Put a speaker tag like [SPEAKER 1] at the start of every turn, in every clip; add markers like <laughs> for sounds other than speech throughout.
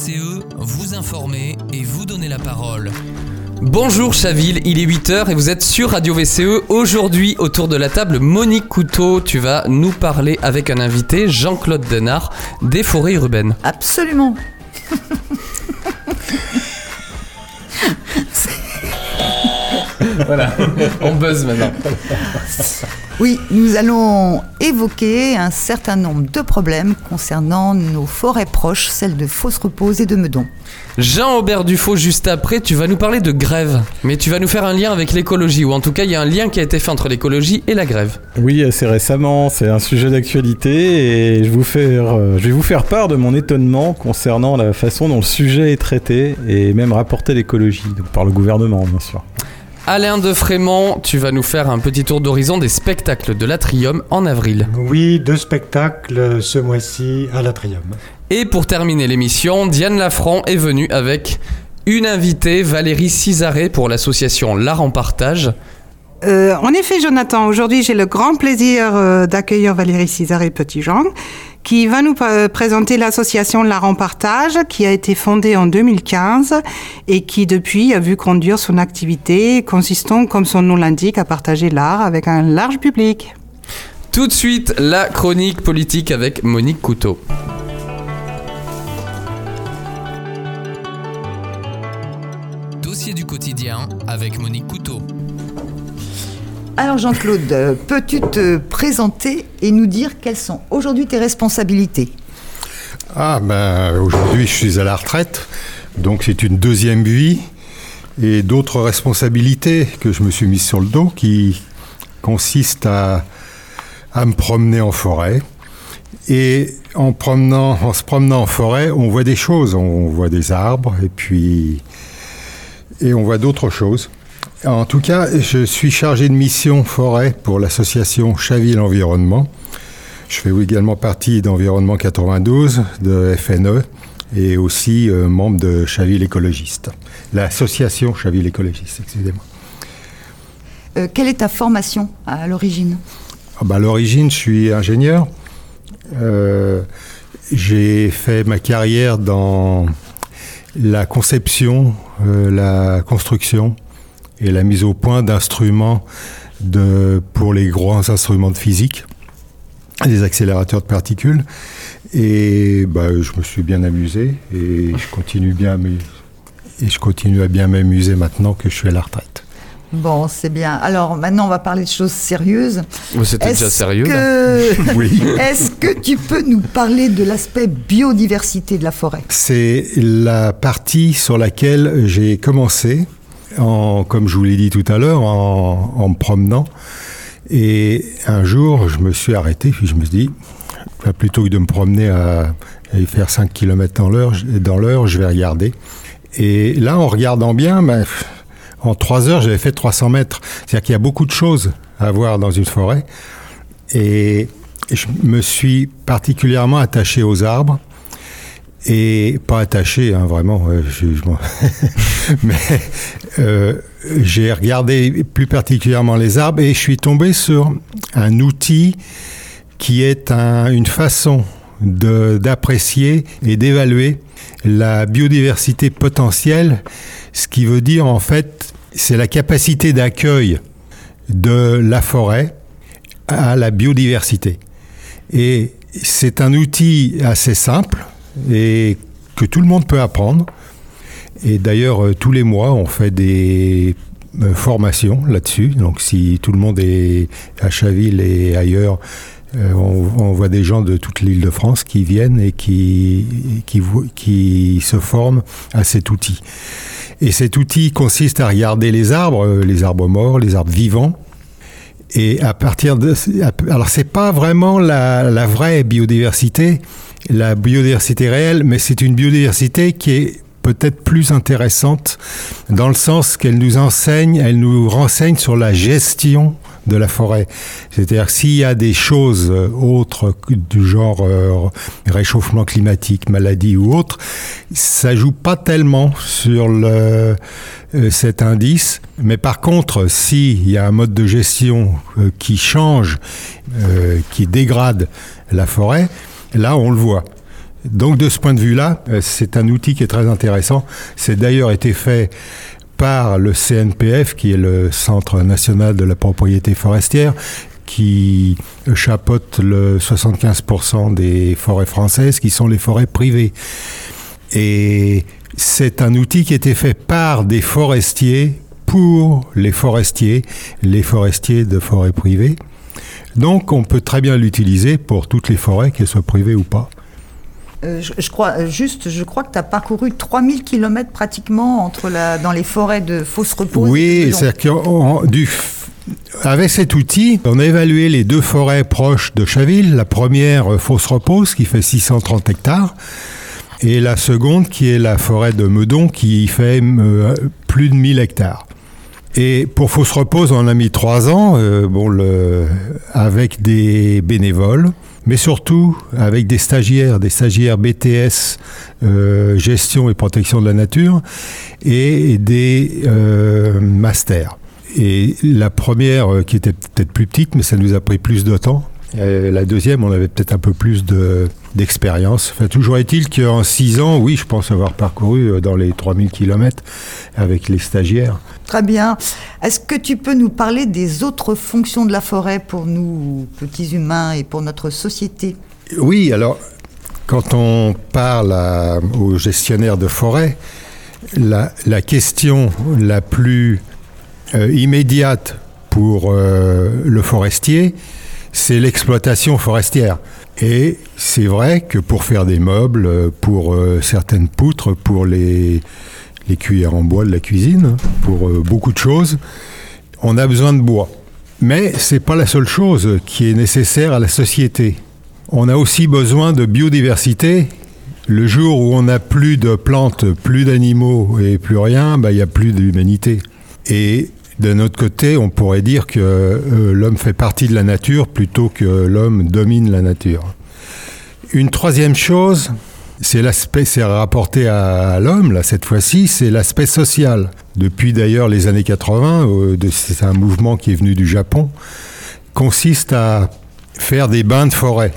[SPEAKER 1] VCE, vous informer et vous donner la parole. Bonjour Chaville, il est 8h et vous êtes sur Radio VCE. Aujourd'hui, autour de la table, Monique Couteau, tu vas nous parler avec un invité, Jean-Claude Denard, des forêts urbaines.
[SPEAKER 2] Absolument. <laughs> <laughs>
[SPEAKER 1] voilà, on buzz maintenant.
[SPEAKER 2] Oui, nous allons évoquer un certain nombre de problèmes concernant nos forêts proches, celles de Fausse-Repose et de Meudon.
[SPEAKER 1] Jean-Aubert Dufaux, juste après, tu vas nous parler de grève, mais tu vas nous faire un lien avec l'écologie, ou en tout cas, il y a un lien qui a été fait entre l'écologie et la grève.
[SPEAKER 3] Oui, assez récemment, c'est un sujet d'actualité et je, vous faire, euh, je vais vous faire part de mon étonnement concernant la façon dont le sujet est traité et même rapporté l'écologie, par le gouvernement, bien sûr.
[SPEAKER 1] Alain de Frémont, tu vas nous faire un petit tour d'horizon des spectacles de l'Atrium en avril.
[SPEAKER 4] Oui, deux spectacles ce mois-ci à l'Atrium.
[SPEAKER 1] Et pour terminer l'émission, Diane Lafranc est venue avec une invitée, Valérie Cisaré, pour l'association L'Art en Partage.
[SPEAKER 5] Euh, en effet, Jonathan, aujourd'hui j'ai le grand plaisir euh, d'accueillir Valérie Cisaré Petit-Jean, qui va nous euh, présenter l'association L'Art en Partage, qui a été fondée en 2015 et qui depuis a vu conduire son activité consistant, comme son nom l'indique, à partager l'art avec un large public.
[SPEAKER 1] Tout de suite, la chronique politique avec Monique Couteau. Dossier du quotidien avec Monique Couteau.
[SPEAKER 2] Alors Jean-Claude, peux-tu te présenter et nous dire quelles sont aujourd'hui tes responsabilités?
[SPEAKER 6] Ah ben aujourd'hui je suis à la retraite, donc c'est une deuxième vie et d'autres responsabilités que je me suis mise sur le dos qui consistent à, me promener en forêt. Et en, en se promenant en forêt, on voit des choses, on voit des arbres et puis et on voit d'autres choses. En tout cas, je suis chargé de mission forêt pour l'association Chaville Environnement. Je fais également partie d'Environnement 92, de FNE, et aussi euh, membre de Chaville Écologiste. L'association Chaville Écologiste, excusez-moi.
[SPEAKER 2] Euh, quelle est ta formation à l'origine?
[SPEAKER 6] Ah bah, À l'origine, je suis ingénieur. Euh, j'ai fait ma carrière dans la conception, la construction et la mise au point d'instruments de, pour les grands instruments de physique, les accélérateurs de particules. Et bah, je me suis bien amusé et je continue bien et je continue à bien m'amuser maintenant que je suis à la retraite.
[SPEAKER 2] Bon, c'est bien. Alors maintenant, on va parler de choses sérieuses.
[SPEAKER 1] C'était déjà sérieux.
[SPEAKER 2] que... <laughs>
[SPEAKER 6] Oui.
[SPEAKER 2] Est-ce que tu peux nous parler de l'aspect biodiversité de la forêt?
[SPEAKER 6] C'est la partie sur laquelle j'ai commencé, comme je vous l'ai dit tout à l'heure, en, me promenant. Et un jour, je me suis arrêté, puis je me suis dit, bah, plutôt que de me promener à, à faire 5 km dans l'heure, je- vais regarder. Et là, en regardant bien, ben, en 3 heures, j'avais fait 300 mètres. C'est-à-dire qu'il y a beaucoup de choses à voir dans une forêt. Et je me suis particulièrement attaché aux arbres. Et pas attaché, hein, vraiment. <laughs> Mais euh, j'ai regardé plus particulièrement les arbres et je suis tombé sur un outil qui est un- une façon d'apprécier et d'évaluer la biodiversité potentielle, ce qui veut dire en fait, c'est la capacité d'accueil de la forêt à la biodiversité. Et c'est un outil assez simple et que tout le monde peut apprendre. Et d'ailleurs, euh, tous les mois, on fait des euh, formations là-dessus. Donc, si tout le monde est à Chaville et ailleurs, euh, on, voit des gens de toute l'île de France qui viennent et qui, qui, se forment à cet outil. Et cet outil consiste à regarder les arbres, les arbres morts, les arbres vivants, et à partir de, alors c'est pas vraiment la vraie biodiversité, la biodiversité réelle, mais c'est une biodiversité qui est peut-être plus intéressante dans le sens qu'elle nous enseigne, elle nous renseigne sur la gestion de la forêt. C'est-à-dire s'il y a des choses euh, autres du genre euh, réchauffement climatique, maladie ou autre, ça joue pas tellement sur le, euh, cet indice. Mais par contre, s'il y a un mode de gestion qui change, qui dégrade la forêt, là on le voit. Donc de ce point de vue-là, euh, c'est un outil qui est très intéressant. C'est d'ailleurs été fait par le CNPF, qui est le Centre national de la propriété forestière, qui chapeaute le 75% des forêts françaises, qui sont les forêts privées. Et c'est un outil qui été fait par des forestiers pour les forestiers, les forestiers de forêts privées. Donc on peut très bien l'utiliser pour toutes les forêts, qu'elles soient privées ou pas.
[SPEAKER 2] Euh, je, je crois, euh, juste, je crois que tu as parcouru 3000 km pratiquement entre la, dans les forêts de Fausse Repose.
[SPEAKER 6] Oui, c'est que du, avec cet outil, on a évalué les deux forêts proches de Chaville. La première, euh, Fausse Repose, qui fait 630 hectares, et la seconde, qui est la forêt de Meudon, qui fait euh, plus de 1000 hectares. Et pour Fausse Repose, on a mis trois ans, euh, bon, le, avec des bénévoles, mais surtout avec des stagiaires, des stagiaires BTS, euh, gestion et protection de la nature, et des euh, masters. Et la première, euh, qui était peut-être plus petite, mais ça nous a pris plus de temps. Et la deuxième, on avait peut-être un peu plus de, d'expérience. Enfin, toujours est-il qu'en six ans, oui, je pense avoir parcouru euh, dans les 3000 km avec les stagiaires.
[SPEAKER 2] Très bien. Est-ce que tu peux nous parler des autres fonctions de la forêt pour nous, petits humains, et pour notre société?
[SPEAKER 6] Oui, alors, quand on parle à, aux gestionnaires de forêt, la, la question la plus euh, immédiate pour euh, le forestier, c'est l'exploitation forestière. Et c'est vrai que pour faire des meubles, pour euh, certaines poutres, pour les, les cuillères en bois de la cuisine, pour euh, beaucoup de choses, on a besoin de bois. Mais c'est pas la seule chose qui est nécessaire à la société. On a aussi besoin de biodiversité. Le jour où on n'a plus de plantes, plus d'animaux et plus rien, bah, il n'y a plus d'humanité. Et d'un autre côté, on pourrait dire que euh, l'homme fait partie de la nature plutôt que l'homme domine la nature. Une troisième chose, c'est l'aspect, c'est rapporté à, l'homme, là, cette fois-ci, c'est l'aspect social. Depuis d'ailleurs les années 80, euh, c'est un mouvement qui est venu du Japon, consiste à faire des bains de forêt.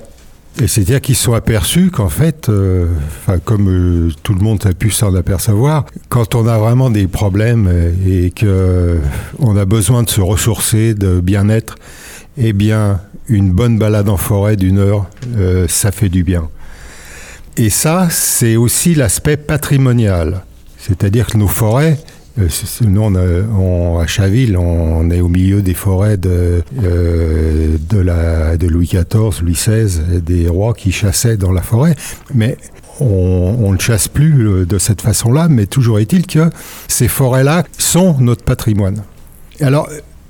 [SPEAKER 6] Et c'est-à-dire qu'ils sont aperçus qu'en fait, euh, comme euh, tout le monde a pu s'en apercevoir, quand on a vraiment des problèmes euh, et que on a besoin de se ressourcer, de bien-être, eh bien, une bonne balade en forêt d'une heure, ça fait du bien. Et ça, c'est aussi l'aspect patrimonial. C'est-à-dire que nos forêts, nous, on à Chaville, on est au milieu des forêts de, euh, Louis XIV, Louis XVI, des rois qui chassaient dans la forêt. Mais on, ne chasse plus euh, de cette façon-là, mais toujours est-il que ces forêts-là sont notre patrimoine. Alors,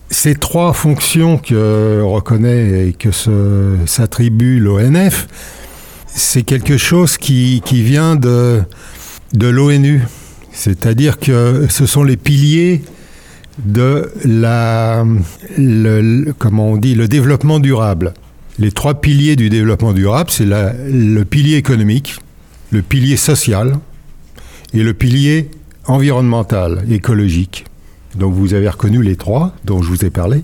[SPEAKER 6] ces trois fonctions que reconnaît et que s'attribue l'ONF, c'est quelque chose qui, qui vient de, de l'ONU. C'est-à-dire que ce sont les piliers de la, comment on dit, le développement durable. Les trois piliers du développement durable, c'est le pilier économique, le pilier social et le pilier environnemental, écologique. Donc vous avez reconnu les trois dont je vous ai parlé.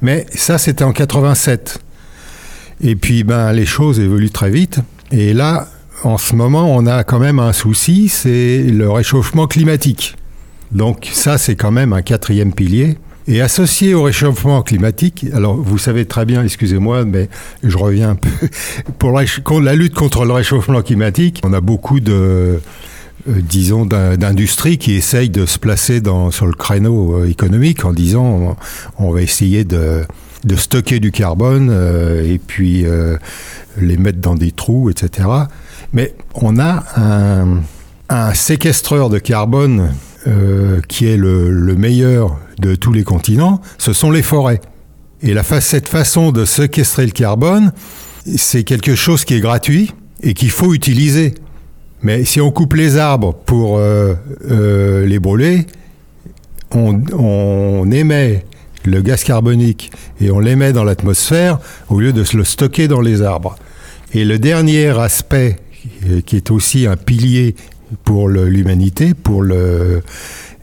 [SPEAKER 6] Mais ça, c'était en 87. Et puis, ben, les choses évoluent très vite. Et là, en ce moment, on a quand même un souci, c'est le réchauffement climatique. Donc ça, c'est quand même un quatrième pilier. Et associé au réchauffement climatique, alors vous savez très bien, excusez-moi, mais je reviens un peu, <laughs> pour la, lutte contre le réchauffement climatique, on a beaucoup de, euh, disons, d'in- d'industries qui essayent de se placer sur le créneau euh, économique en disant on, va essayer de, stocker du carbone euh, et puis les mettre dans des trous, etc. Mais on a un, un séquestreur de carbone euh, qui est le, le meilleur de tous les continents, ce sont les forêts. Et la cette façon de séquestrer le carbone, c'est quelque chose qui est gratuit et qu'il faut utiliser. Mais si on coupe les arbres pour euh, euh, les brûler, on, émet le gaz carbonique et on l'émet dans l'atmosphère au lieu de le stocker dans les arbres. Et le dernier aspect qui est aussi un pilier pour l'humanité, pour le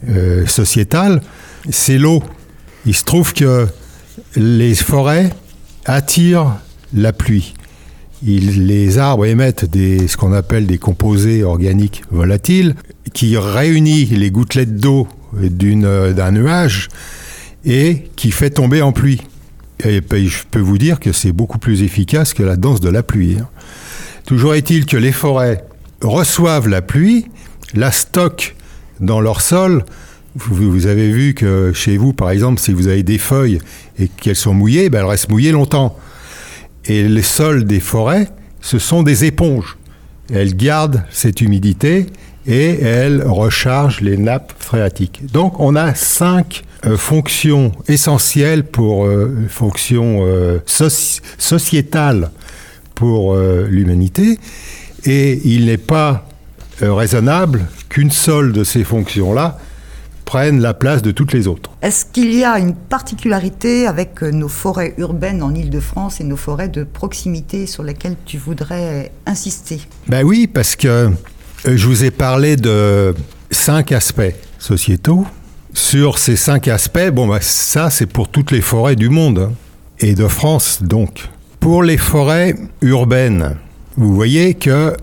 [SPEAKER 6] euh, sociétal, c'est l'eau. Il se trouve que les forêts attirent la pluie. les arbres émettent ce qu'on appelle des composés organiques volatiles qui réunissent les gouttelettes d'eau euh, d'un nuage et qui fait tomber en pluie. Et je peux vous dire que c'est beaucoup plus efficace que la danse de la pluie. hein. Toujours est-il que les forêts reçoivent la pluie, la stockent dans leur sol. Vous, avez vu que chez vous, par exemple, si vous avez des feuilles et qu'elles sont mouillées, ben, elles restent mouillées longtemps. Et les sols des forêts, ce sont des éponges. Elles gardent cette humidité et elles rechargent les nappes phréatiques. Donc on a cinq euh, fonctions essentielles pour euh, fonctions euh, soci- sociétales pour euh, l'humanité. Et il n'est pas euh, raisonnable qu'une seule de ces fonctions-là prenne la place de toutes les autres.
[SPEAKER 2] Est-ce qu'il y a une particularité avec euh, nos forêts urbaines en Ile-de-France et nos forêts de proximité sur lesquelles tu voudrais insister?
[SPEAKER 6] Ben oui, parce que je vous ai parlé de cinq aspects sociétaux. Sur ces cinq aspects, bon, ben, ça, c'est pour toutes les forêts du monde hein, et de France, donc. Pour les forêts urbaines, vous voyez que,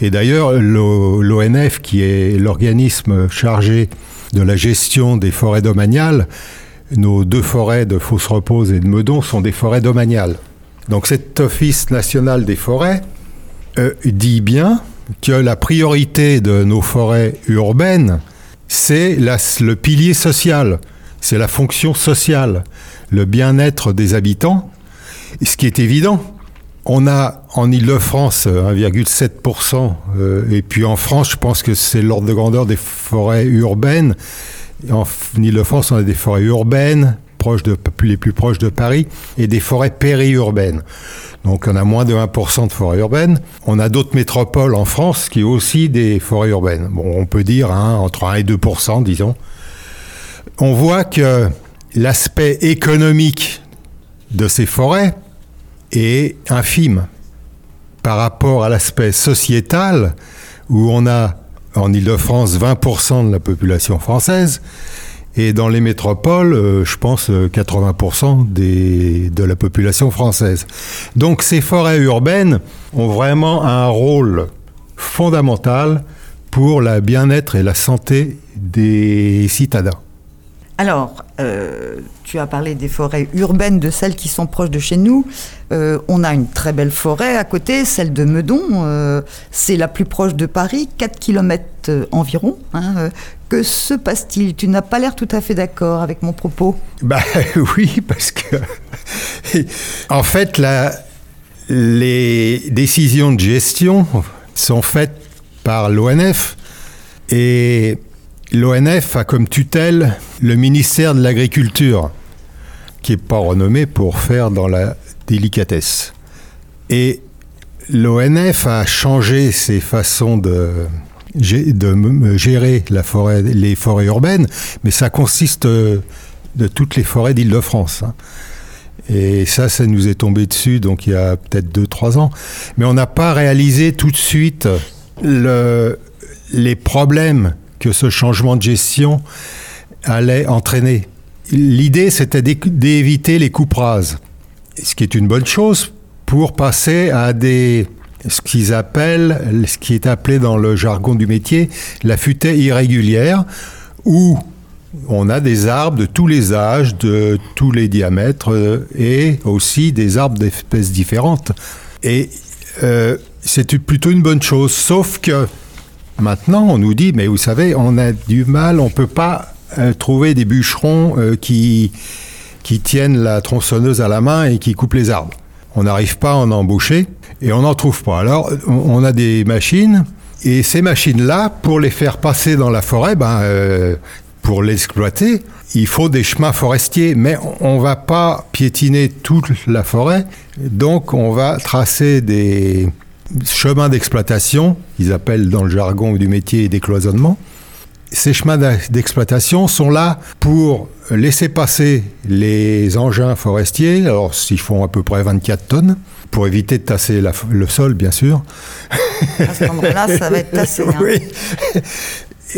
[SPEAKER 6] et d'ailleurs, l'O- l'ONF, qui est l'organisme chargé de la gestion des forêts domaniales, nos deux forêts de Fausse-Repose et de Meudon sont des forêts domaniales. Donc cet Office national des forêts euh, dit bien que la priorité de nos forêts urbaines, c'est le pilier social, c'est la fonction sociale, le bien-être des habitants, ce qui est évident. On a en Ile-de-France euh, 1,7%, euh, et puis en France, je pense que c'est l'ordre de grandeur des forêts urbaines. En Ile-de-France, on a des forêts urbaines, proches de, les plus proches de Paris, et des forêts périurbaines. Donc on a moins de 1% de forêts urbaines. On a d'autres métropoles en France qui ont aussi des forêts urbaines. Bon, on peut dire hein, entre 1 et 2%, disons. On voit que l'aspect économique de ces forêts est infime par rapport à l'aspect sociétal où on a en Ile-de-France 20% de la population française et dans les métropoles, euh, je pense euh, 80% des, de la population française. Donc ces forêts urbaines ont vraiment un rôle fondamental pour la bien-être et la santé des citadins.
[SPEAKER 2] Alors, euh, tu as parlé des forêts urbaines, de celles qui sont proches de chez nous. Euh, on a une très belle forêt à côté, celle de Meudon. euh, c'est la plus proche de Paris, 4 km environ. hein, que se passe-t-il? Tu n'as pas l'air tout à fait d'accord avec mon propos.
[SPEAKER 6] Bah <laughs> oui, parce que <laughs> en fait, les décisions de gestion sont faites par l'ONF et l'ONF a comme tutelle le ministère de l'Agriculture, qui n'est pas renommé pour faire dans la délicatesse. Et l'ONF a changé ses façons de, gérer les forêts urbaines, mais ça consiste euh, de toutes les forêts d'Île-de-France. hein. Et ça, ça nous est tombé dessus, donc il y a peut-être 2-3 ans. Mais on n'a pas réalisé tout de suite le- les problèmes que ce changement de gestion allait entraîner. L'idée, c'était d'é- d'éviter les coupes rases, ce qui est une bonne chose pour passer à des ce qui est appelé dans le jargon du métier, la futaie irrégulière, où on a des arbres de tous les âges, de tous les diamètres, euh, et aussi des arbres d'espèces différentes. Et euh, c'est plutôt une bonne chose, sauf que maintenant on nous dit, mais vous savez, on a du mal, on peut pas euh, trouver des bûcherons euh, qui, qui tiennent la tronçonneuse à la main et qui coupent les arbres. On n'arrive pas à en embaucher et on n'en trouve pas. Alors on a des machines et ces machines-là, pour les faire passer dans la forêt, ben, euh, pour l'exploiter, il faut des chemins forestiers, mais on va pas piétiner toute la forêt, donc on va tracer des chemins d'exploitation, ils appellent dans le jargon du métier des cloisonnements. Ces chemins d'exploitation sont là pour laisser passer les engins forestiers, alors s'ils font à peu près 24 tonnes, pour éviter de tasser la le sol, bien sûr.
[SPEAKER 2] À cet endroit-là, ça va être tassé. hein.
[SPEAKER 6] Oui.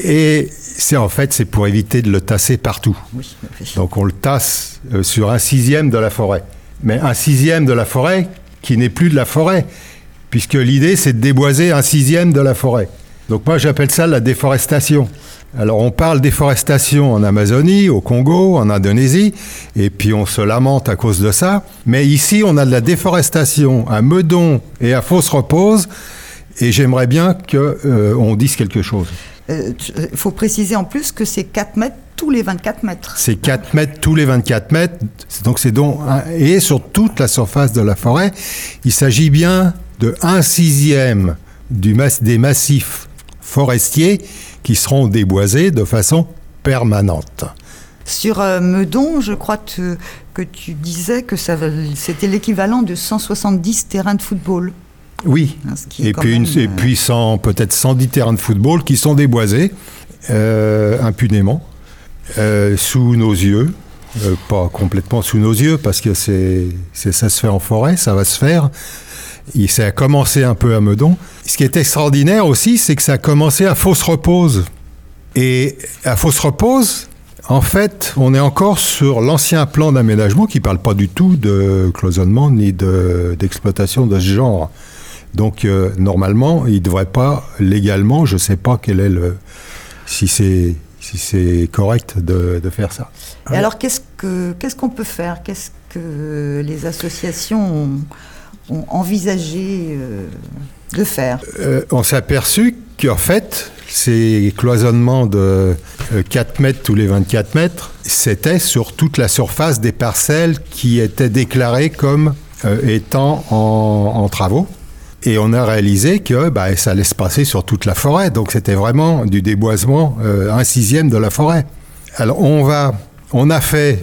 [SPEAKER 6] Et c'est en fait, c'est pour éviter de le tasser partout.
[SPEAKER 2] Oui, oui.
[SPEAKER 6] Donc on le tasse euh, sur un sixième de la forêt. Mais un sixième de la forêt, qui n'est plus de la forêt, puisque l'idée c'est de déboiser un sixième de la forêt. Donc moi j'appelle ça la déforestation. Alors on parle déforestation en Amazonie, au Congo, en Indonésie, et puis on se lamente à cause de ça. Mais ici on a de la déforestation à Meudon et à Fausse Repose, et j'aimerais bien qu'on euh, dise quelque chose.
[SPEAKER 2] Il euh, faut préciser en plus que c'est 4 mètres tous les 24 mètres.
[SPEAKER 6] C'est 4 mètres tous les 24 mètres, donc c'est donc et sur toute la surface de la forêt, il s'agit bien de 1 sixième du des massifs forestiers qui seront déboisés de façon permanente.
[SPEAKER 2] Sur euh, Meudon, je crois que tu disais que c'était l'équivalent de 170 terrains de football.
[SPEAKER 6] Oui, hein, et, puis et puis peut-être 110 terrains de football qui sont déboisés euh, impunément euh, sous nos yeux. pas complètement sous nos yeux parce que c'est ça se fait en forêt, ça va se faire. Et ça a commencé un peu à Meudon. Ce qui est extraordinaire aussi, c'est que ça a commencé à Fausse Repose. Et à Fausse Repose, en fait, on est encore sur l'ancien plan d'aménagement qui ne parle pas du tout de cloisonnement ni d'exploitation de, ce genre. Donc, euh, normalement, il ne devrait pas, légalement, je ne sais pas quel est le. si c'est si c'est correct de, de, faire ça.
[SPEAKER 2] Et alors, qu'est-ce qu'on qu'est-ce qu'on peut faire? Qu'est-ce que les associations ont envisagé euh, de faire
[SPEAKER 6] euh, On s'est aperçu qu'en fait, ces cloisonnements de 4 euh, mètres tous les 24 mètres, c'était sur toute la surface des parcelles qui étaient déclarées comme étant en, travaux. Et on a réalisé que bah, ça allait se passer sur toute la forêt. Donc c'était vraiment du déboisement, un sixième de la forêt. Alors on va, on a fait,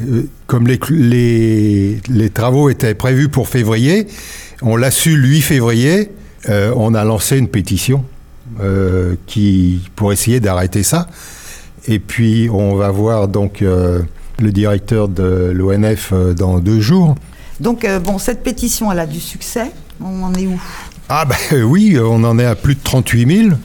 [SPEAKER 6] comme les, les, les travaux étaient prévus pour février, on l'a su le 8 février, euh, on a lancé une pétition euh, qui, pour essayer d'arrêter ça. Et puis on va voir donc euh, le directeur de l'ONF dans deux jours.
[SPEAKER 2] Donc bon, cette pétition, elle a du succès. On en est où?
[SPEAKER 6] Ah ben oui, on en est à plus de 38 000.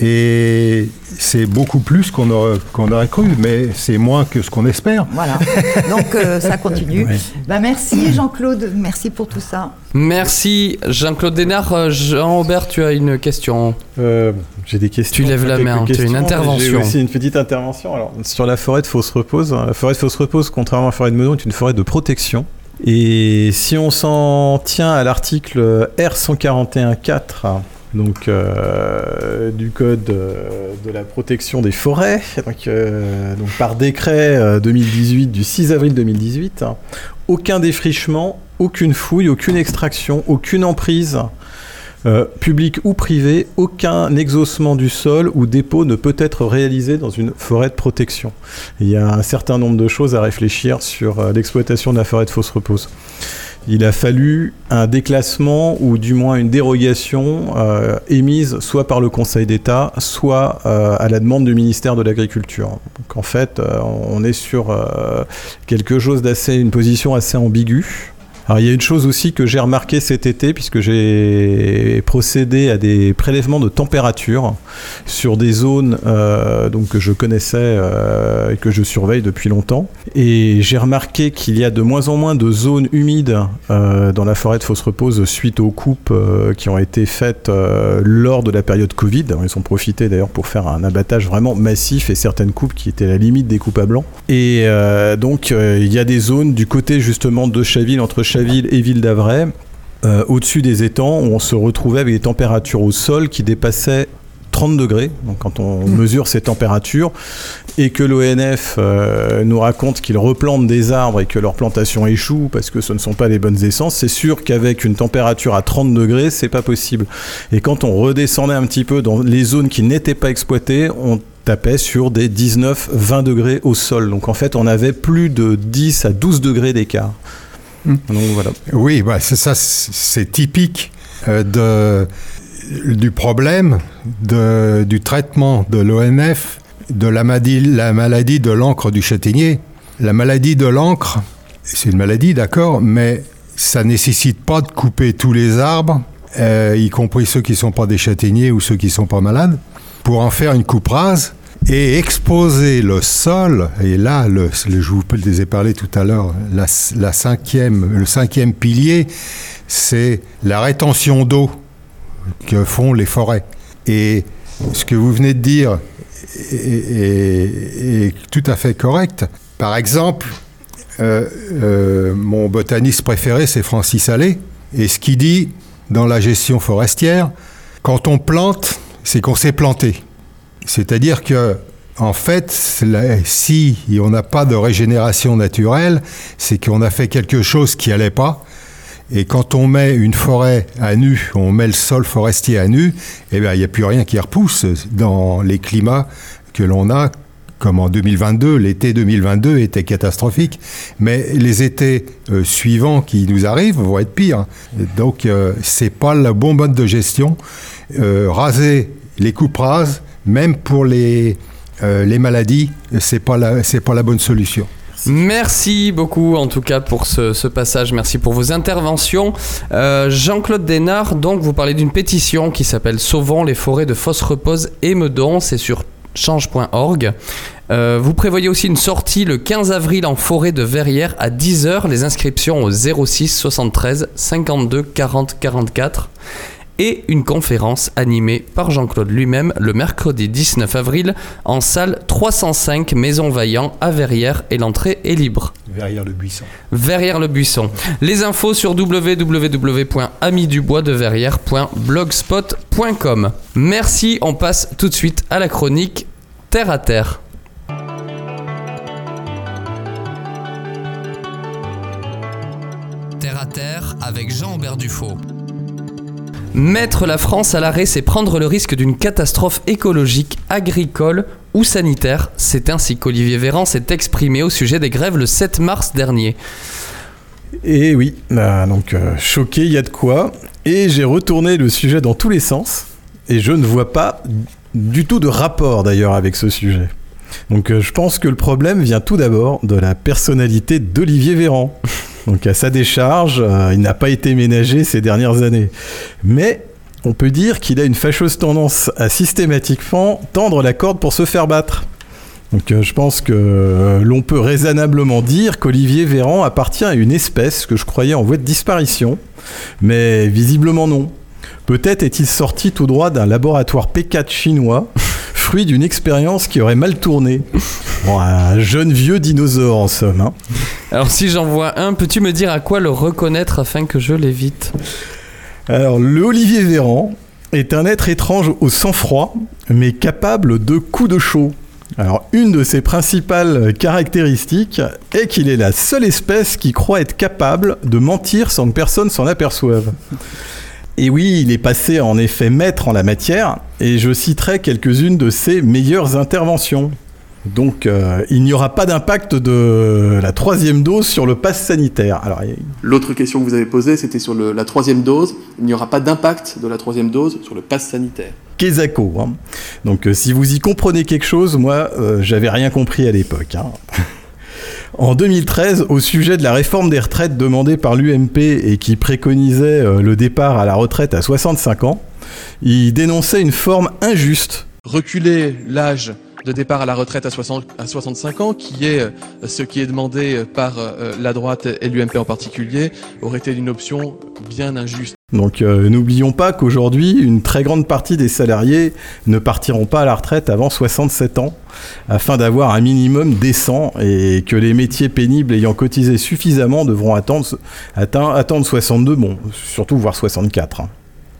[SPEAKER 6] Et c'est beaucoup plus qu'on aurait, cru, mais c'est moins que ce qu'on espère.
[SPEAKER 2] Voilà. <laughs> Donc euh, ça continue. Bah, merci Jean-Claude, merci pour tout ça.
[SPEAKER 1] Merci Jean-Claude Dénard. Euh, Jean-Aubert, tu as une question
[SPEAKER 3] euh, J'ai des questions.
[SPEAKER 1] Tu lèves la main, tu as une intervention. J'ai
[SPEAKER 3] aussi une petite intervention. Alors, sur la forêt de Fausse Repose, la forêt de Fausse Repose, contrairement à la forêt de Meudon, est une forêt de protection. Et si on s'en tient à l'article R141.4 donc, euh, du code euh, de la protection des forêts, donc, euh, par décret 2018 du 6 avril 2018, hein, aucun défrichement, aucune fouille, aucune extraction, aucune emprise. publique ou privée, aucun exaucement du sol ou dépôt ne peut être réalisé dans une forêt de protection. Il y a un certain nombre de choses à réfléchir sur l'exploitation de la forêt de fausse repose il a fallu un déclassement ou du moins une dérogation euh, émise soit par le Conseil d'État, soit euh, à la demande du ministère de l'Agriculture. Donc en fait, euh, on est sur quelque chose d'assez, une position assez ambiguë. Alors il y a une chose aussi que j'ai remarqué cet été puisque j'ai procédé à des prélèvements de température sur des zones euh, donc que je connaissais euh, et que je surveille depuis longtemps et j'ai remarqué qu'il y a de moins en moins de zones humides euh, dans la forêt de Fausse Repose suite aux coupes qui ont été faites lors de la période Covid. Ils ont profité d'ailleurs pour faire un abattage vraiment massif et certaines coupes qui étaient à la limite des coupes à blanc. Et donc il y a des zones du côté justement de Chaville entre Chaville ville et Ville d'Avray, euh, au-dessus des étangs, où on se retrouvait avec des températures au sol qui dépassaient 30 degrés, donc quand on mmh. mesure ces températures, et que l'ONF euh, nous raconte qu'ils replantent des arbres et que leur plantation échoue parce que ce ne sont pas les bonnes essences, c'est sûr qu'avec une température à 30 degrés, c'est pas possible. Et quand on redescendait un petit peu dans les zones qui n'étaient pas exploitées, on tapait sur des 19-20 degrés au sol. Donc en fait, on avait plus de 10 à 12 degrés d'écart.
[SPEAKER 6] Oui, bah, c'est ça, c'est typique euh, de, du problème de, du traitement de l'ONF de la maladie, la maladie de l'encre du châtaignier. La maladie de l'encre, c'est une maladie, d'accord, mais ça nécessite pas de couper tous les arbres, euh, y compris ceux qui ne sont pas des châtaigniers ou ceux qui ne sont pas malades, pour en faire une coupe rase et exposer le sol, et là, je vous les ai parlé tout à l'heure, la, cinquième, le cinquième pilier, c'est la rétention d'eau que font les forêts. Et ce que vous venez de dire est, tout à fait correct. Par exemple, euh, euh, mon botaniste préféré, c'est Francis Allais, et ce qu'il dit dans la gestion forestière, quand on plante, c'est qu'on s'est planté. C'est-à-dire que, en fait, si on n'a pas de régénération naturelle, c'est qu'on a fait quelque chose qui n'allait pas. Et quand on met une forêt à nu, on met le sol forestier à nu, eh bien, il n'y a plus rien qui repousse dans les climats que l'on a comme en 2022, l'été 2022 était catastrophique, mais les étés euh, suivants qui nous arrivent vont être pires. Donc euh, c'est pas le bon mode de gestion. Euh, raser les coupes rases, même pour les, les maladies, c'est pas pas la bonne solution.
[SPEAKER 1] Merci beaucoup en tout cas pour ce, passage, merci pour vos interventions. Jean-Claude Desnard, donc vous parlez d'une pétition qui s'appelle Sauvons les forêts de Fosse Repose et Meudon, c'est sur change.org. Euh, vous prévoyez aussi une sortie le 15 avril en forêt de Verrières à 10h. Les inscriptions au 06 73 52 40 44 et une conférence animée par Jean-Claude lui-même le mercredi 19 avril en salle 305 Maison Vaillant à Verrières et l'entrée est libre.
[SPEAKER 6] Verrières le Buisson.
[SPEAKER 1] Verrières le Buisson. Les infos sur www.amiduboisdeverrières.blogspot.com. Merci, on passe tout de suite à la chronique Terre à Terre. Terre à Terre avec Jean-Aubert Dufaux. Mettre la France à l'arrêt, c'est prendre le risque d'une catastrophe écologique, agricole ou sanitaire. C'est ainsi qu'Olivier Véran s'est exprimé au sujet des grèves le 7 mars dernier.
[SPEAKER 3] Et oui, bah, donc euh, choqué, il y a de quoi. Et j'ai retourné le sujet dans tous les sens. Et je ne vois pas du tout de rapport d'ailleurs avec ce sujet. Donc euh, je pense que le problème vient tout d'abord de la personnalité d'Olivier Véran. <laughs> Donc à sa décharge, euh, il n'a pas été ménagé ces dernières années. Mais on peut dire qu'il a une fâcheuse tendance à systématiquement tendre la corde pour se faire battre. Donc euh, je pense que euh, l'on peut raisonnablement dire qu'Olivier Véran appartient à une espèce que je croyais en voie de disparition, mais visiblement non. Peut-être est-il sorti tout droit d'un laboratoire P4 chinois fruit d'une expérience qui aurait mal tourné. un jeune vieux dinosaure en somme. Hein.
[SPEAKER 1] Alors si j'en vois un, peux-tu me dire à quoi le reconnaître afin que je l'évite?
[SPEAKER 3] Alors le Olivier Véran est un être étrange au sang-froid, mais capable de coups de chaud. Alors, une de ses principales caractéristiques est qu'il est la seule espèce qui croit être capable de mentir sans que personne s'en aperçoive. Et oui, il est passé en effet maître en la matière, et je citerai quelques-unes de ses meilleures interventions. Donc, euh, il n'y aura pas d'impact de la troisième dose sur le pass sanitaire. Alors,
[SPEAKER 7] L'autre question que vous avez posée, c'était sur la troisième dose. Il n'y aura pas d'impact de la troisième dose sur le pass sanitaire.
[SPEAKER 3] Quesaco. Hein. Donc, euh, si vous y comprenez quelque chose, moi, euh, j'avais rien compris à l'époque. Hein. <laughs> En 2013, au sujet de la réforme des retraites demandée par l'UMP et qui préconisait euh, le départ à la retraite à 65 ans, il dénonçait une forme injuste.
[SPEAKER 7] Reculer l'âge de départ à la retraite à, 65 ans, qui est euh, ce qui est demandé par euh, la droite et l'UMP en particulier, aurait été une option bien injuste.
[SPEAKER 3] Donc n'oublions pas qu'aujourd'hui, une très grande partie des salariés ne partiront pas à la retraite avant 67 ans afin d'avoir un minimum décent et que les métiers pénibles ayant cotisé suffisamment devront attendre, attendre 62, bon, surtout voire 64. Hein.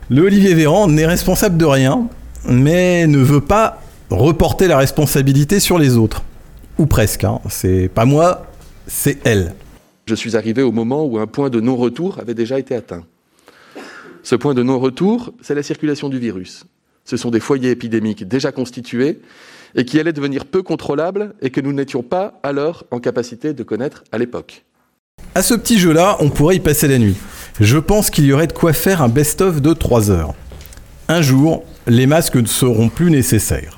[SPEAKER 3] Le Olivier Véran n'est responsable de rien, mais ne veut pas reporter la responsabilité sur les autres. Ou presque, hein. c'est pas moi, c'est elle.
[SPEAKER 7] Je suis arrivé au moment où un point de non-retour avait déjà été atteint. Ce point de non-retour, c'est la circulation du virus. Ce sont des foyers épidémiques déjà constitués et qui allait devenir peu contrôlable et que nous n'étions pas alors en capacité de connaître à l'époque.
[SPEAKER 3] À ce petit jeu-là, on pourrait y passer la nuit. Je pense qu'il y aurait de quoi faire un best-of de 3 heures. Un jour, les masques ne seront plus nécessaires.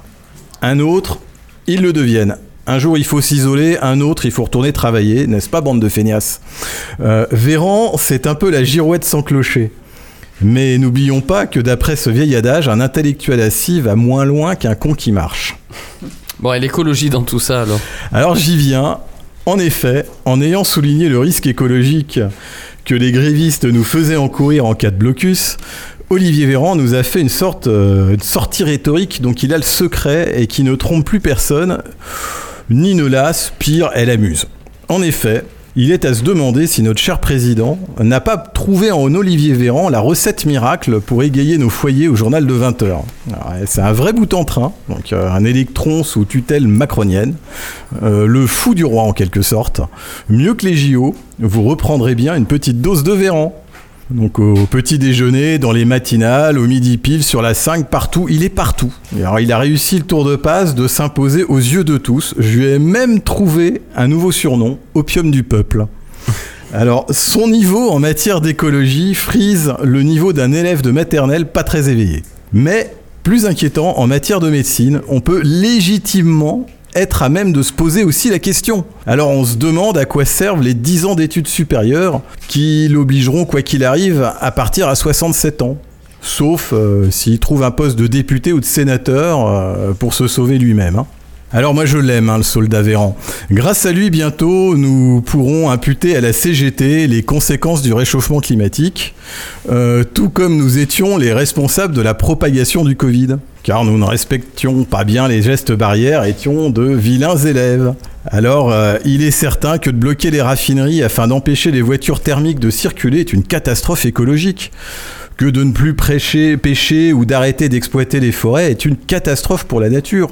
[SPEAKER 3] Un autre, ils le deviennent. Un jour, il faut s'isoler, un autre, il faut retourner travailler, n'est-ce pas, bande de feignasses? Euh, Véran, c'est un peu la girouette sans clocher. Mais n'oublions pas que d'après ce vieil adage, un intellectuel assis va moins loin qu'un con qui marche.
[SPEAKER 1] Bon, et l'écologie dans tout ça alors?
[SPEAKER 3] Alors j'y viens. En effet, en ayant souligné le risque écologique que les grévistes nous faisaient encourir en cas de blocus, Olivier Véran nous a fait une sorte euh, de sortie rhétorique dont il a le secret et qui ne trompe plus personne, ni ne lasse, pire, elle amuse. En effet, il est à se demander si notre cher président n'a pas trouvé en Olivier Véran la recette miracle pour égayer nos foyers au journal de 20h. C'est un vrai bout en train, donc euh, un électron sous tutelle macronienne, euh, le fou du roi en quelque sorte. Mieux que les JO, vous reprendrez bien une petite dose de Véran. Donc au petit déjeuner, dans les matinales, au midi pile, sur la 5, partout, il est partout. Et alors il a réussi le tour de passe de s'imposer aux yeux de tous. Je lui ai même trouvé un nouveau surnom, Opium du peuple. Alors son niveau en matière d'écologie frise le niveau d'un élève de maternelle pas très éveillé. Mais plus inquiétant, en matière de médecine, on peut légitimement être à même de se poser aussi la question. Alors on se demande à quoi servent les 10 ans d'études supérieures qui l'obligeront, quoi qu'il arrive, à partir à 67 ans. Sauf euh, s'il trouve un poste de député ou de sénateur euh, pour se sauver lui-même. hein. Alors moi je l'aime, hein, le soldat Véran. Grâce à lui, bientôt, nous pourrons imputer à la CGT les conséquences du réchauffement climatique, euh, tout comme nous étions les responsables de la propagation du Covid. Car nous ne respections pas bien les gestes barrières, étions de vilains élèves. Alors, euh, il est certain que de bloquer les raffineries afin d'empêcher les voitures thermiques de circuler est une catastrophe écologique que de ne plus prêcher, pêcher ou d'arrêter d'exploiter les forêts est une catastrophe pour la nature.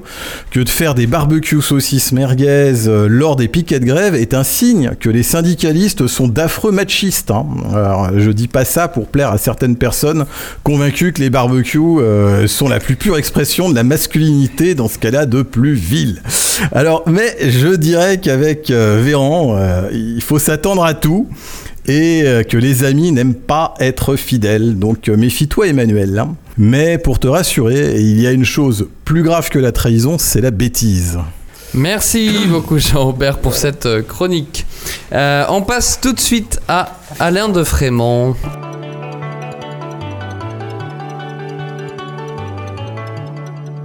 [SPEAKER 3] Que de faire des barbecues saucisses merguez euh, lors des piquets de grève est un signe que les syndicalistes sont d'affreux machistes. hein. Alors, je dis pas ça pour plaire à certaines personnes convaincues que les barbecues euh, sont la plus pure expression de la masculinité dans ce cas-là de plus vil. Alors, mais je dirais qu'avec euh, Véran, il faut s'attendre à tout et euh, que les amis n'aiment pas être fidèles. Donc euh, méfie-toi Emmanuel. hein. Mais pour te rassurer, il y a une chose plus grave que la trahison, c'est la bêtise.
[SPEAKER 1] Merci beaucoup Jean-Aubert pour cette euh, chronique. Euh, on passe tout de suite à Alain de Frémont.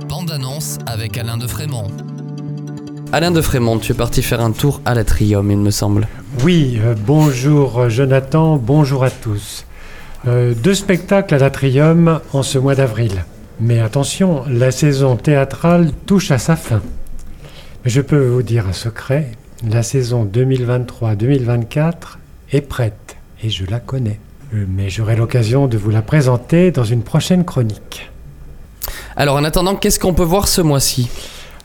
[SPEAKER 1] Bande-annonce avec Alain de Frémont. Alain de Frémont, tu es parti faire un tour à l'Atrium, il me semble.
[SPEAKER 4] Oui, euh, bonjour euh, Jonathan, bonjour à tous. Euh, deux spectacles à l'Atrium en ce mois d'avril. Mais attention, la saison théâtrale touche à sa fin. Mais je peux vous dire un secret, la saison 2023-2024 est prête et je la connais. Mais j'aurai l'occasion de vous la présenter dans une prochaine chronique.
[SPEAKER 1] Alors en attendant, qu'est-ce qu'on peut voir ce mois-ci?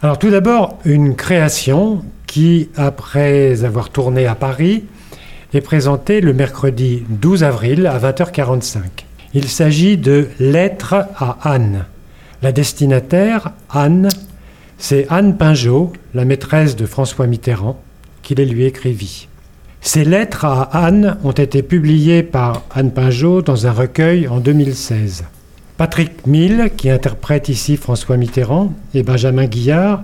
[SPEAKER 4] Alors tout d'abord, une création qui, après avoir tourné à Paris, est présentée le mercredi 12 avril à 20h45. Il s'agit de Lettre à Anne. La destinataire, Anne, c'est Anne Pinjot, la maîtresse de François Mitterrand, qui les lui écrivit. Ces lettres à Anne ont été publiées par Anne Pinjot dans un recueil en 2016. Patrick Mille, qui interprète ici François Mitterrand, et Benjamin Guillard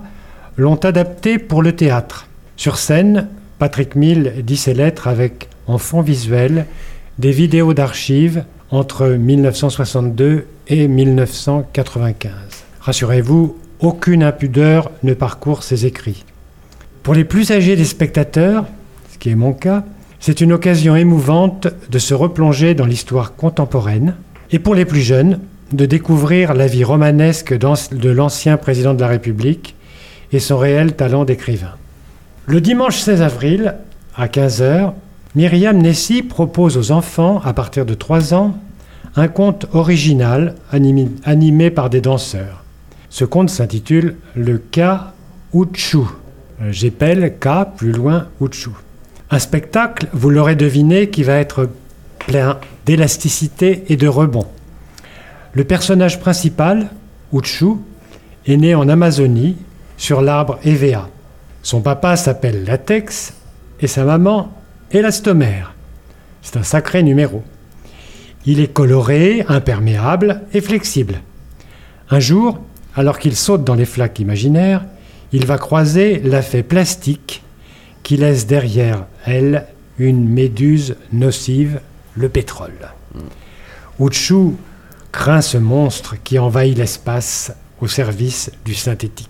[SPEAKER 4] l'ont adapté pour le théâtre. Sur scène, Patrick Mille dit ses lettres avec, en fond visuel, des vidéos d'archives entre 1962 et 1995. Rassurez-vous, aucune impudeur ne parcourt ses écrits. Pour les plus âgés des spectateurs, ce qui est mon cas, c'est une occasion émouvante de se replonger dans l'histoire contemporaine, et pour les plus jeunes, de découvrir la vie romanesque de l'ancien président de la République et son réel talent d'écrivain. Le dimanche 16 avril, à 15h, Myriam Nessy propose aux enfants, à partir de 3 ans, un conte original animé, par des danseurs. Ce conte s'intitule Le Ka Uchu. J'épelle K, plus loin, Uchu. Un spectacle, vous l'aurez deviné, qui va être plein d'élasticité et de rebond. Le personnage principal, Uchu, est né en Amazonie, sur l'arbre Evea. Son papa s'appelle Latex et sa maman Élastomère. C'est un sacré numéro. Il est coloré, imperméable et flexible. Un jour, alors qu'il saute dans les flaques imaginaires, il va croiser la fée plastique qui laisse derrière elle une méduse nocive, le pétrole. Uchu craint ce monstre qui envahit l'espace au service du synthétique.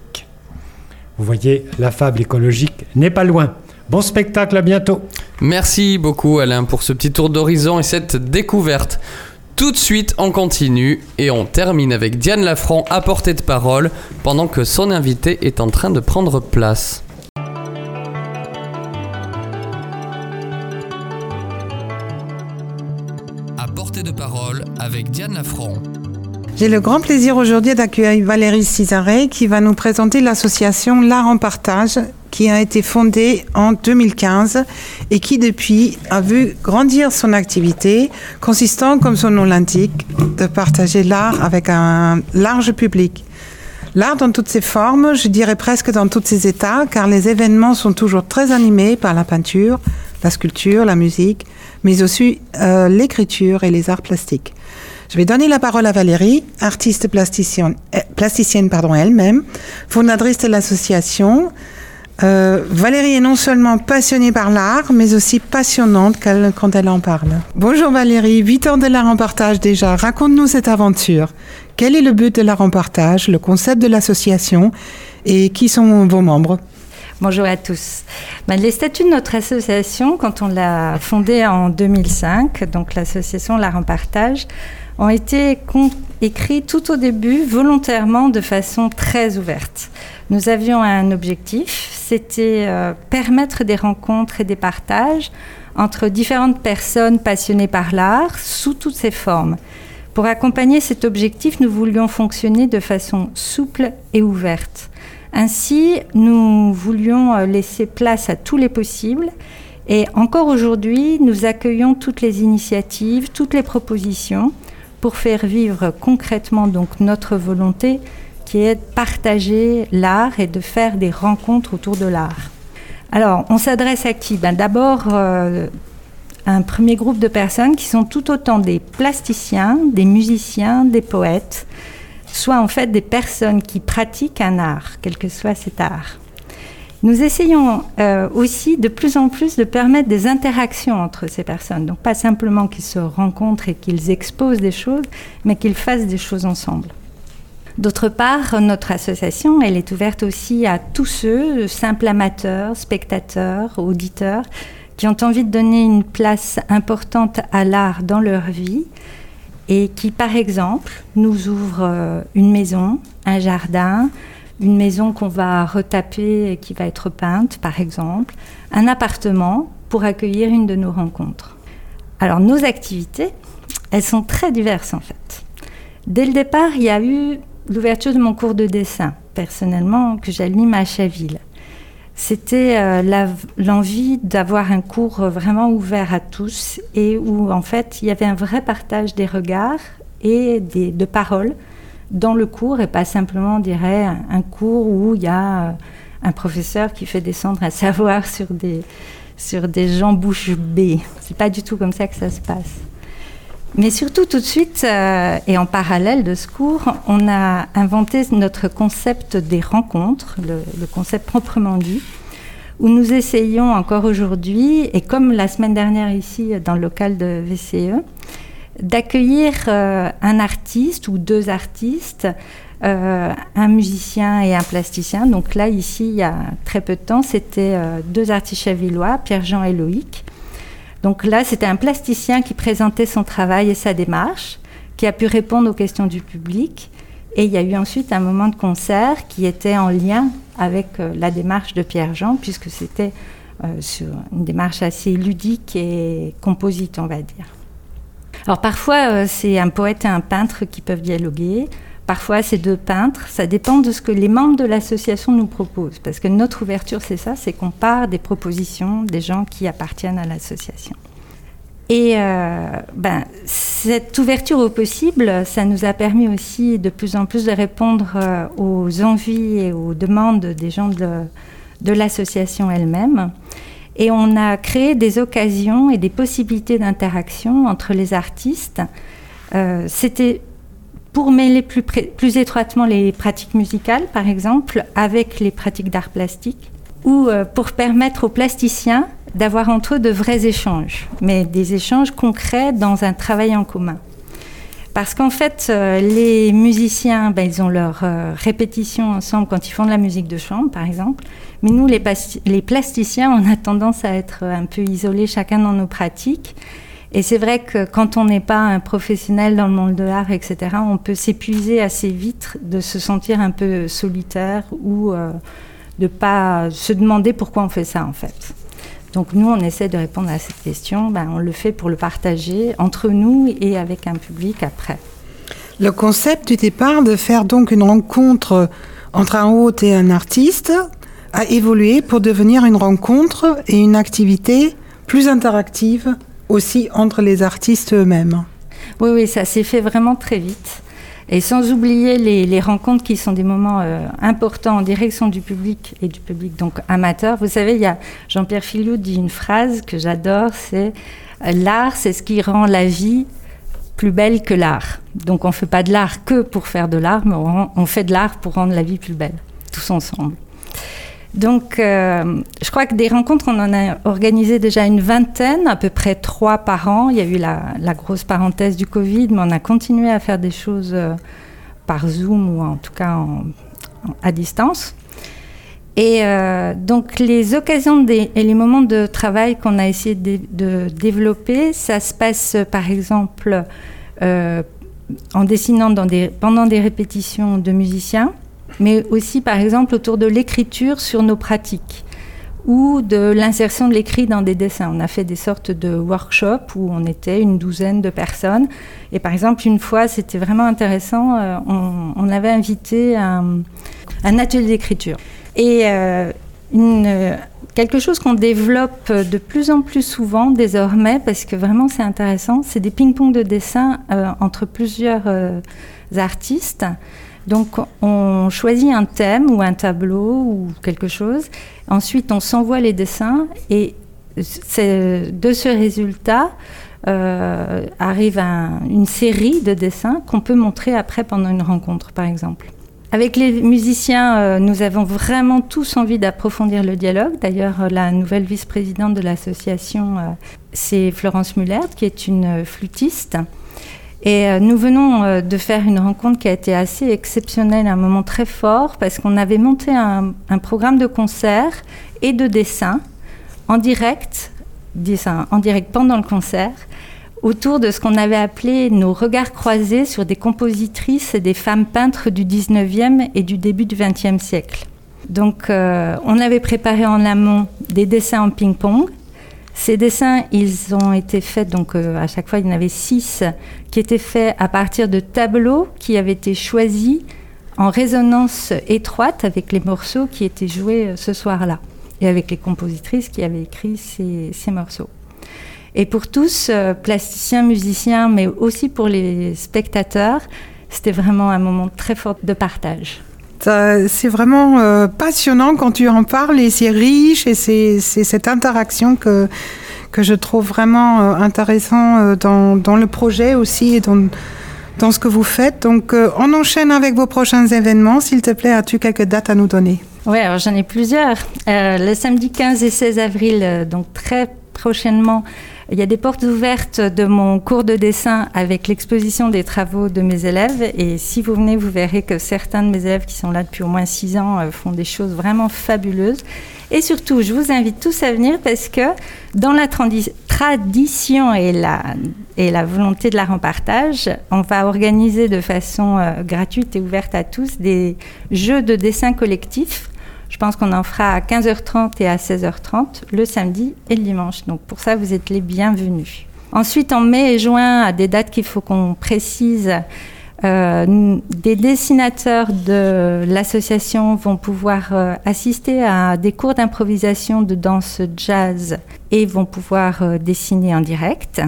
[SPEAKER 4] Vous voyez, la fable écologique n'est pas loin. Bon spectacle, à bientôt.
[SPEAKER 1] Merci beaucoup Alain pour ce petit tour d'horizon et cette découverte. Tout de suite, on continue et on termine avec Diane Lafranc à portée de parole pendant que son invité est en train de prendre place. À portée de parole avec Diane Lafranc.
[SPEAKER 5] J'ai le grand plaisir aujourd'hui d'accueillir Valérie Cisaret qui va nous présenter l'association L'Art en Partage qui a été fondée en 2015 et qui depuis a vu grandir son activité consistant, comme son nom l'indique, de partager l'art avec un large public. L'art dans toutes ses formes, je dirais presque dans tous ses états, car les événements sont toujours très animés par la peinture, la sculpture, la musique, mais aussi euh, l'écriture et les arts plastiques. Je vais donner la parole à Valérie, artiste plasticienne, euh, plasticienne pardon, elle-même, fondatrice de l'association. Euh, Valérie est non seulement passionnée par l'art, mais aussi passionnante quand elle en parle. Bonjour Valérie, 8 ans de l'art en partage déjà. Raconte-nous cette aventure. Quel est le but de l'art en partage, le concept de l'association et qui sont vos membres?
[SPEAKER 8] Bonjour à tous. Ben, les statuts de notre association, quand on l'a fondée en 2005, donc l'association L'Art en Partage, ont été écrits tout au début volontairement de façon très ouverte. Nous avions un objectif, c'était euh, permettre des rencontres et des partages entre différentes personnes passionnées par l'art sous toutes ses formes. Pour accompagner cet objectif, nous voulions fonctionner de façon souple et ouverte. Ainsi, nous voulions euh, laisser place à tous les possibles et encore aujourd'hui, nous accueillons toutes les initiatives, toutes les propositions pour faire vivre concrètement donc notre volonté qui est de partager l'art et de faire des rencontres autour de l'art. Alors, on s'adresse à qui? Ben, D'abord, euh, un premier groupe de personnes qui sont tout autant des plasticiens, des musiciens, des poètes, soit en fait des personnes qui pratiquent un art, quel que soit cet art. Nous essayons euh, aussi de plus en plus de permettre des interactions entre ces personnes. Donc pas simplement qu'ils se rencontrent et qu'ils exposent des choses, mais qu'ils fassent des choses ensemble. D'autre part, notre association, elle est ouverte aussi à tous ceux, simples amateurs, spectateurs, auditeurs, qui ont envie de donner une place importante à l'art dans leur vie et qui, par exemple, nous ouvrent euh, une maison, un jardin, une maison qu'on va retaper et qui va être peinte, par exemple, un appartement pour accueillir une de nos rencontres. Alors nos activités, elles sont très diverses en fait. Dès le départ, il y a eu l'ouverture de mon cours de dessin, personnellement, que j'anime à Chaville. C'était euh, l'envie d'avoir un cours vraiment ouvert à tous et où en fait il y avait un vrai partage des regards et des, de paroles dans le cours et pas simplement, on dirait, un, cours où il y a euh, un professeur qui fait descendre un savoir sur des, sur des gens bouche bée. C'est pas du tout comme ça que ça se passe. Mais surtout, tout de suite, euh, et en parallèle de ce cours, on a inventé notre concept des rencontres, le, le concept proprement dit, où nous essayons encore aujourd'hui, et comme la semaine dernière ici dans le local de VCE, d'accueillir euh, un artiste ou deux artistes, euh, un musicien et un plasticien. Donc là, ici, il y a très peu de temps, c'était euh, deux artistes chavillois, Pierre-Jean et Loïc. Donc là, c'était un plasticien qui présentait son travail et sa démarche, qui a pu répondre aux questions du public. Et il y a eu ensuite un moment de concert qui était en lien avec la démarche de Pierre-Jean, puisque c'était sur une démarche assez ludique et composite, on va dire. Alors parfois, euh, c'est un poète et un peintre qui peuvent dialoguer. Parfois, c'est deux peintres. Ça dépend de ce que les membres de l'association nous proposent. Parce que notre ouverture, c'est ça, c'est qu'on part des propositions des gens qui appartiennent à l'association. Et euh, ben, cette ouverture au possible, ça nous a permis aussi de plus en plus de répondre euh, aux envies et aux demandes des gens de, de l'association elle-même. Et on a créé des occasions et des possibilités d'interaction entre les artistes. Euh, c'était pour mêler plus, étroitement les pratiques musicales, par exemple, avec les pratiques d'art plastique, ou euh, pour permettre aux plasticiens d'avoir entre eux de vrais échanges, mais des échanges concrets dans un travail en commun. Parce qu'en fait, euh, les musiciens, ben, ils ont leur euh, répétition ensemble quand ils font de la musique de chambre, par exemple. Mais nous, les, plasticiens, on a tendance à être un peu isolés chacun dans nos pratiques. Et c'est vrai que quand on n'est pas un professionnel dans le monde de l'art, etc., on peut s'épuiser assez vite de se sentir un peu solitaire ou euh, de pas se demander pourquoi on fait ça en fait. Donc nous, on essaie de répondre à cette question. Ben, on le fait pour le partager entre nous et avec un public après.
[SPEAKER 5] Le concept du départ de faire donc une rencontre entre un hôte et un artiste a évolué pour devenir une rencontre et une activité plus interactive aussi entre les artistes eux-mêmes.
[SPEAKER 8] Oui, oui, ça s'est fait vraiment très vite. Et sans oublier les, rencontres qui sont des moments euh, importants en direction du public et du public donc amateur. Vous savez, il y a Jean-Pierre Filiou dit une phrase que j'adore, c'est euh, l'art, c'est ce qui rend la vie plus belle que l'art. Donc on ne fait pas de l'art que pour faire de l'art, mais on fait de l'art pour rendre la vie plus belle, tous ensemble. Donc, euh, je crois que des rencontres, on en a organisé déjà une vingtaine, à peu près trois par an. Il y a eu la, grosse parenthèse du Covid, mais on a continué à faire des choses euh, par Zoom ou en tout cas à distance. Et euh, donc, les occasions et les moments de travail qu'on a essayé de, développer, ça se passe par exemple en dessinant pendant des répétitions de musiciens mais aussi par exemple autour de l'écriture sur nos pratiques ou de l'insertion de l'écrit dans des dessins. On a fait des sortes de workshops où on était une douzaine de personnes. Et par exemple, une fois, c'était vraiment intéressant, euh, on, avait invité un, atelier d'écriture. Et euh, quelque chose qu'on développe de plus en plus souvent désormais, parce que vraiment c'est intéressant, c'est des ping-pong de dessin euh, entre plusieurs artistes. Donc on choisit un thème ou un tableau ou quelque chose. Ensuite, on s'envoie les dessins et de ce résultat euh, arrive une série de dessins qu'on peut montrer après pendant une rencontre, par exemple. Avec les musiciens, euh, nous avons vraiment tous envie d'approfondir le dialogue. D'ailleurs, la nouvelle vice-présidente de l'association, euh, c'est Florence Muller, qui est une flûtiste. Et euh, nous venons euh, de faire une rencontre qui a été assez exceptionnelle, un moment très fort, parce qu'on avait monté un, programme de concert et de dessin en direct, en direct pendant le concert, autour de ce qu'on avait appelé nos regards croisés sur des compositrices et des femmes peintres du 19e et du début du 20e siècle. Donc, euh, on avait préparé en amont des dessins en ping-pong ces dessins, ils ont été faits, donc euh, à chaque fois il y en avait six, qui étaient faits à partir de tableaux qui avaient été choisis en résonance étroite avec les morceaux qui étaient joués euh, ce soir-là, et avec les compositrices qui avaient écrit ces, morceaux. Et pour tous, euh, plasticiens, musiciens, mais aussi pour les spectateurs, c'était vraiment un moment très fort de partage.
[SPEAKER 5] C'est vraiment euh, passionnant quand tu en parles et c'est riche et c'est cette interaction que, que je trouve vraiment euh, intéressant euh, dans, dans, le projet aussi et dans, dans ce que vous faites. Donc on enchaîne avec vos prochains événements. S'il te plaît, as-tu quelques dates à nous donner?
[SPEAKER 8] Oui, alors j'en ai plusieurs. le samedi 15 et 16 avril, donc très prochainement, il y a des portes ouvertes de mon cours de dessin avec l'exposition des travaux de mes élèves. Et si vous venez, vous verrez que certains de mes élèves qui sont là depuis au moins six ans euh, font des choses vraiment fabuleuses. Et surtout, je vous invite tous à venir parce que dans la tradition et la, et la volonté de la rempartage, on va organiser de façon euh, gratuite et ouverte à tous des jeux de dessin collectif je pense qu'on en fera à 15h30 et à 16h30 le samedi et le dimanche. Donc pour ça, vous êtes les bienvenus. Ensuite, en mai et juin, à des dates qu'il faut qu'on précise, euh, des dessinateurs de l'association vont pouvoir euh, assister à des cours d'improvisation de danse jazz et vont pouvoir euh, dessiner en direct.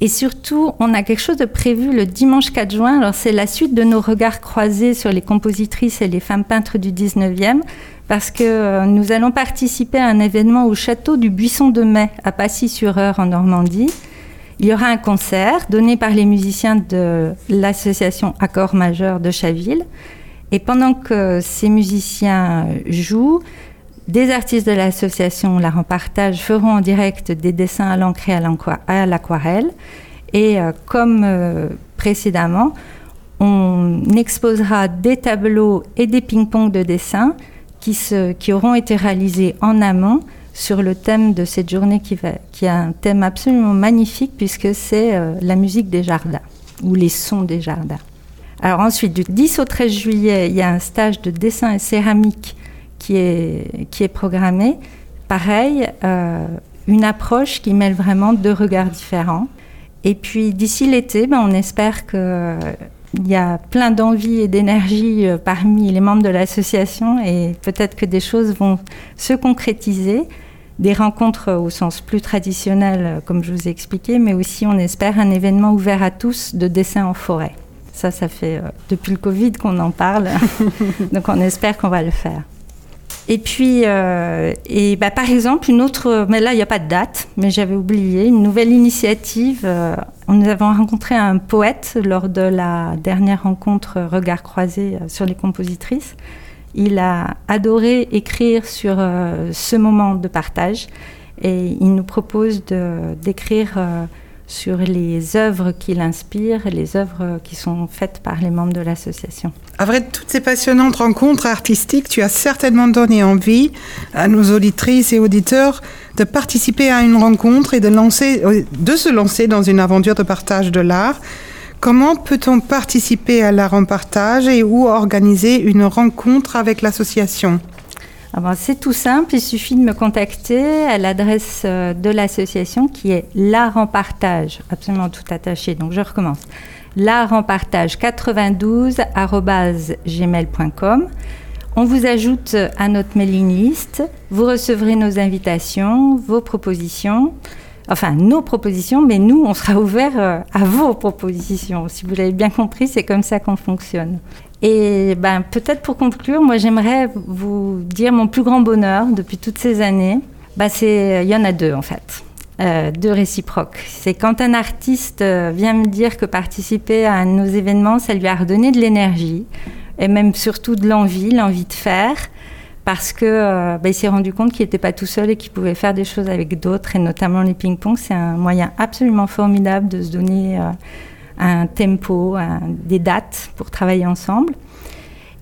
[SPEAKER 8] Et surtout, on a quelque chose de prévu le dimanche 4 juin. Alors, c'est la suite de nos regards croisés sur les compositrices et les femmes peintres du 19e parce que euh, nous allons participer à un événement au château du Buisson de Mai à Passy-sur-Eure en Normandie. Il y aura un concert donné par les musiciens de l'association Accord Majeur de Chaville. Et pendant que ces musiciens jouent, des artistes de l'association La Rempartage feront en direct des dessins à l'encre et à l'aquarelle. Et euh, comme euh, précédemment, on exposera des tableaux et des ping-pong de dessin qui, auront été réalisés en amont sur le thème de cette journée qui, va, a un thème absolument magnifique puisque c'est euh, la musique des jardins ou les sons des jardins. Alors ensuite, du 10 au 13 juillet, il y a un stage de dessin et céramique qui est, qui est programmé. Pareil, euh, une approche qui mêle vraiment deux regards différents. Et puis d'ici l'été, ben, on espère que il y a plein d'envie et d'énergie euh, parmi les membres de l'association et peut-être que des choses vont se concrétiser, des rencontres au sens plus traditionnel, euh, comme je vous ai expliqué, mais aussi on espère un événement ouvert à tous de dessin en forêt. Ça, ça fait euh, depuis le Covid qu'on en parle, <laughs> donc on espère qu'on va le faire. Et puis, euh, et bah, par exemple, une autre, mais là, il n'y a pas de date, mais j'avais oublié, une nouvelle initiative. Euh, nous avons rencontré un poète lors de la dernière rencontre Regard croisé euh, sur les compositrices. Il a adoré écrire sur ce moment de partage et il nous propose d'écrire sur les œuvres qui l'inspirent, les œuvres qui sont faites par les membres de l'association.
[SPEAKER 5] Après toutes ces passionnantes rencontres artistiques, tu as certainement donné envie à nos auditrices et auditeurs de participer à une rencontre et de, lancer, de se lancer dans une aventure de partage de l'art. Comment peut-on participer à l'art en partage et où organiser une rencontre avec l'association?
[SPEAKER 8] C'est tout simple, il suffit de me contacter à l'adresse euh, de l'association qui est l'art en partage, absolument tout attaché. Donc je recommence. L'art en partage 92 gmail.com. On vous ajoute à notre mailing list. Vous recevrez nos invitations, vos propositions. Enfin, nos propositions, mais nous, on sera ouvert euh, à vos propositions. Si vous l'avez bien compris, c'est comme ça qu'on fonctionne. Et ben, peut-être pour conclure, moi j'aimerais vous dire mon plus grand bonheur depuis toutes ces années. Ben, c'est, il y en a deux en fait, euh, deux réciproques. C'est quand un artiste euh, vient me dire que participer à nos événements, ça lui a redonné de l'énergie et même surtout de l'envie, l'envie de faire, parce que euh, ben, il s'est rendu compte qu'il n'était pas tout seul et qu'il pouvait faire des choses avec d'autres, et notamment les ping-pong. C'est un moyen absolument formidable de se donner un tempo, des dates pour travailler ensemble.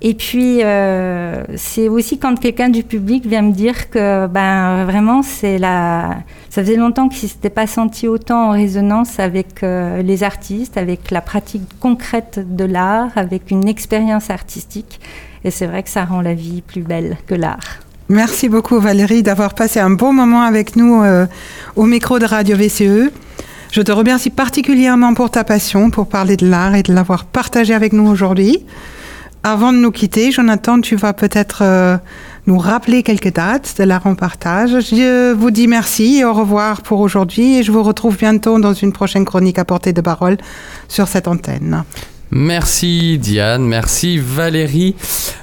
[SPEAKER 8] Et puis, euh, c'est aussi quand quelqu'un du public vient me dire que ben, vraiment, c'est la... ça faisait longtemps qu'il ne s'était pas senti autant en résonance avec euh, les artistes, avec la pratique concrète de l'art, avec une expérience artistique. Et c'est vrai que ça rend la vie plus belle que l'art.
[SPEAKER 5] Merci beaucoup Valérie d'avoir passé un bon moment avec nous euh, au micro de Radio VCE. Je te remercie particulièrement pour ta passion, pour parler de l'art et de l'avoir partagé avec nous aujourd'hui. Avant de nous quitter, Jonathan, tu vas peut-être euh, nous rappeler quelques dates de l'art en partage. Je vous dis merci et au revoir pour aujourd'hui et je vous retrouve bientôt dans une prochaine chronique à portée de parole sur cette antenne.
[SPEAKER 1] Merci Diane, merci Valérie.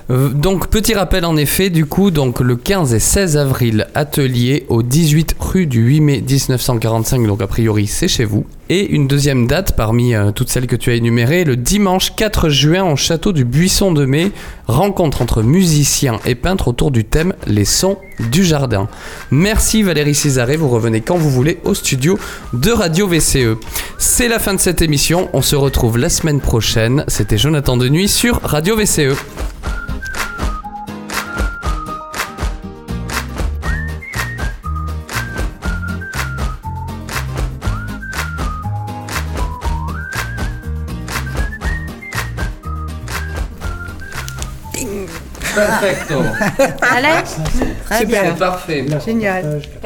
[SPEAKER 1] Euh, donc petit rappel en effet, du coup, donc le 15 et 16 avril, atelier au 18 rue du 8 mai 1945, donc a priori c'est chez vous. Et une deuxième date parmi euh, toutes celles que tu as énumérées, le dimanche 4 juin au château du Buisson de Mai, rencontre entre musiciens et peintres autour du thème Les sons du jardin. Merci Valérie Césaré, vous revenez quand vous voulez au studio de Radio VCE. C'est la fin de cette émission, on se retrouve la semaine prochaine. C'était Jonathan de Nuit sur Radio. VCE. Perfecto.
[SPEAKER 8] Alex
[SPEAKER 2] Très bien.
[SPEAKER 1] Parfait.
[SPEAKER 5] Génial.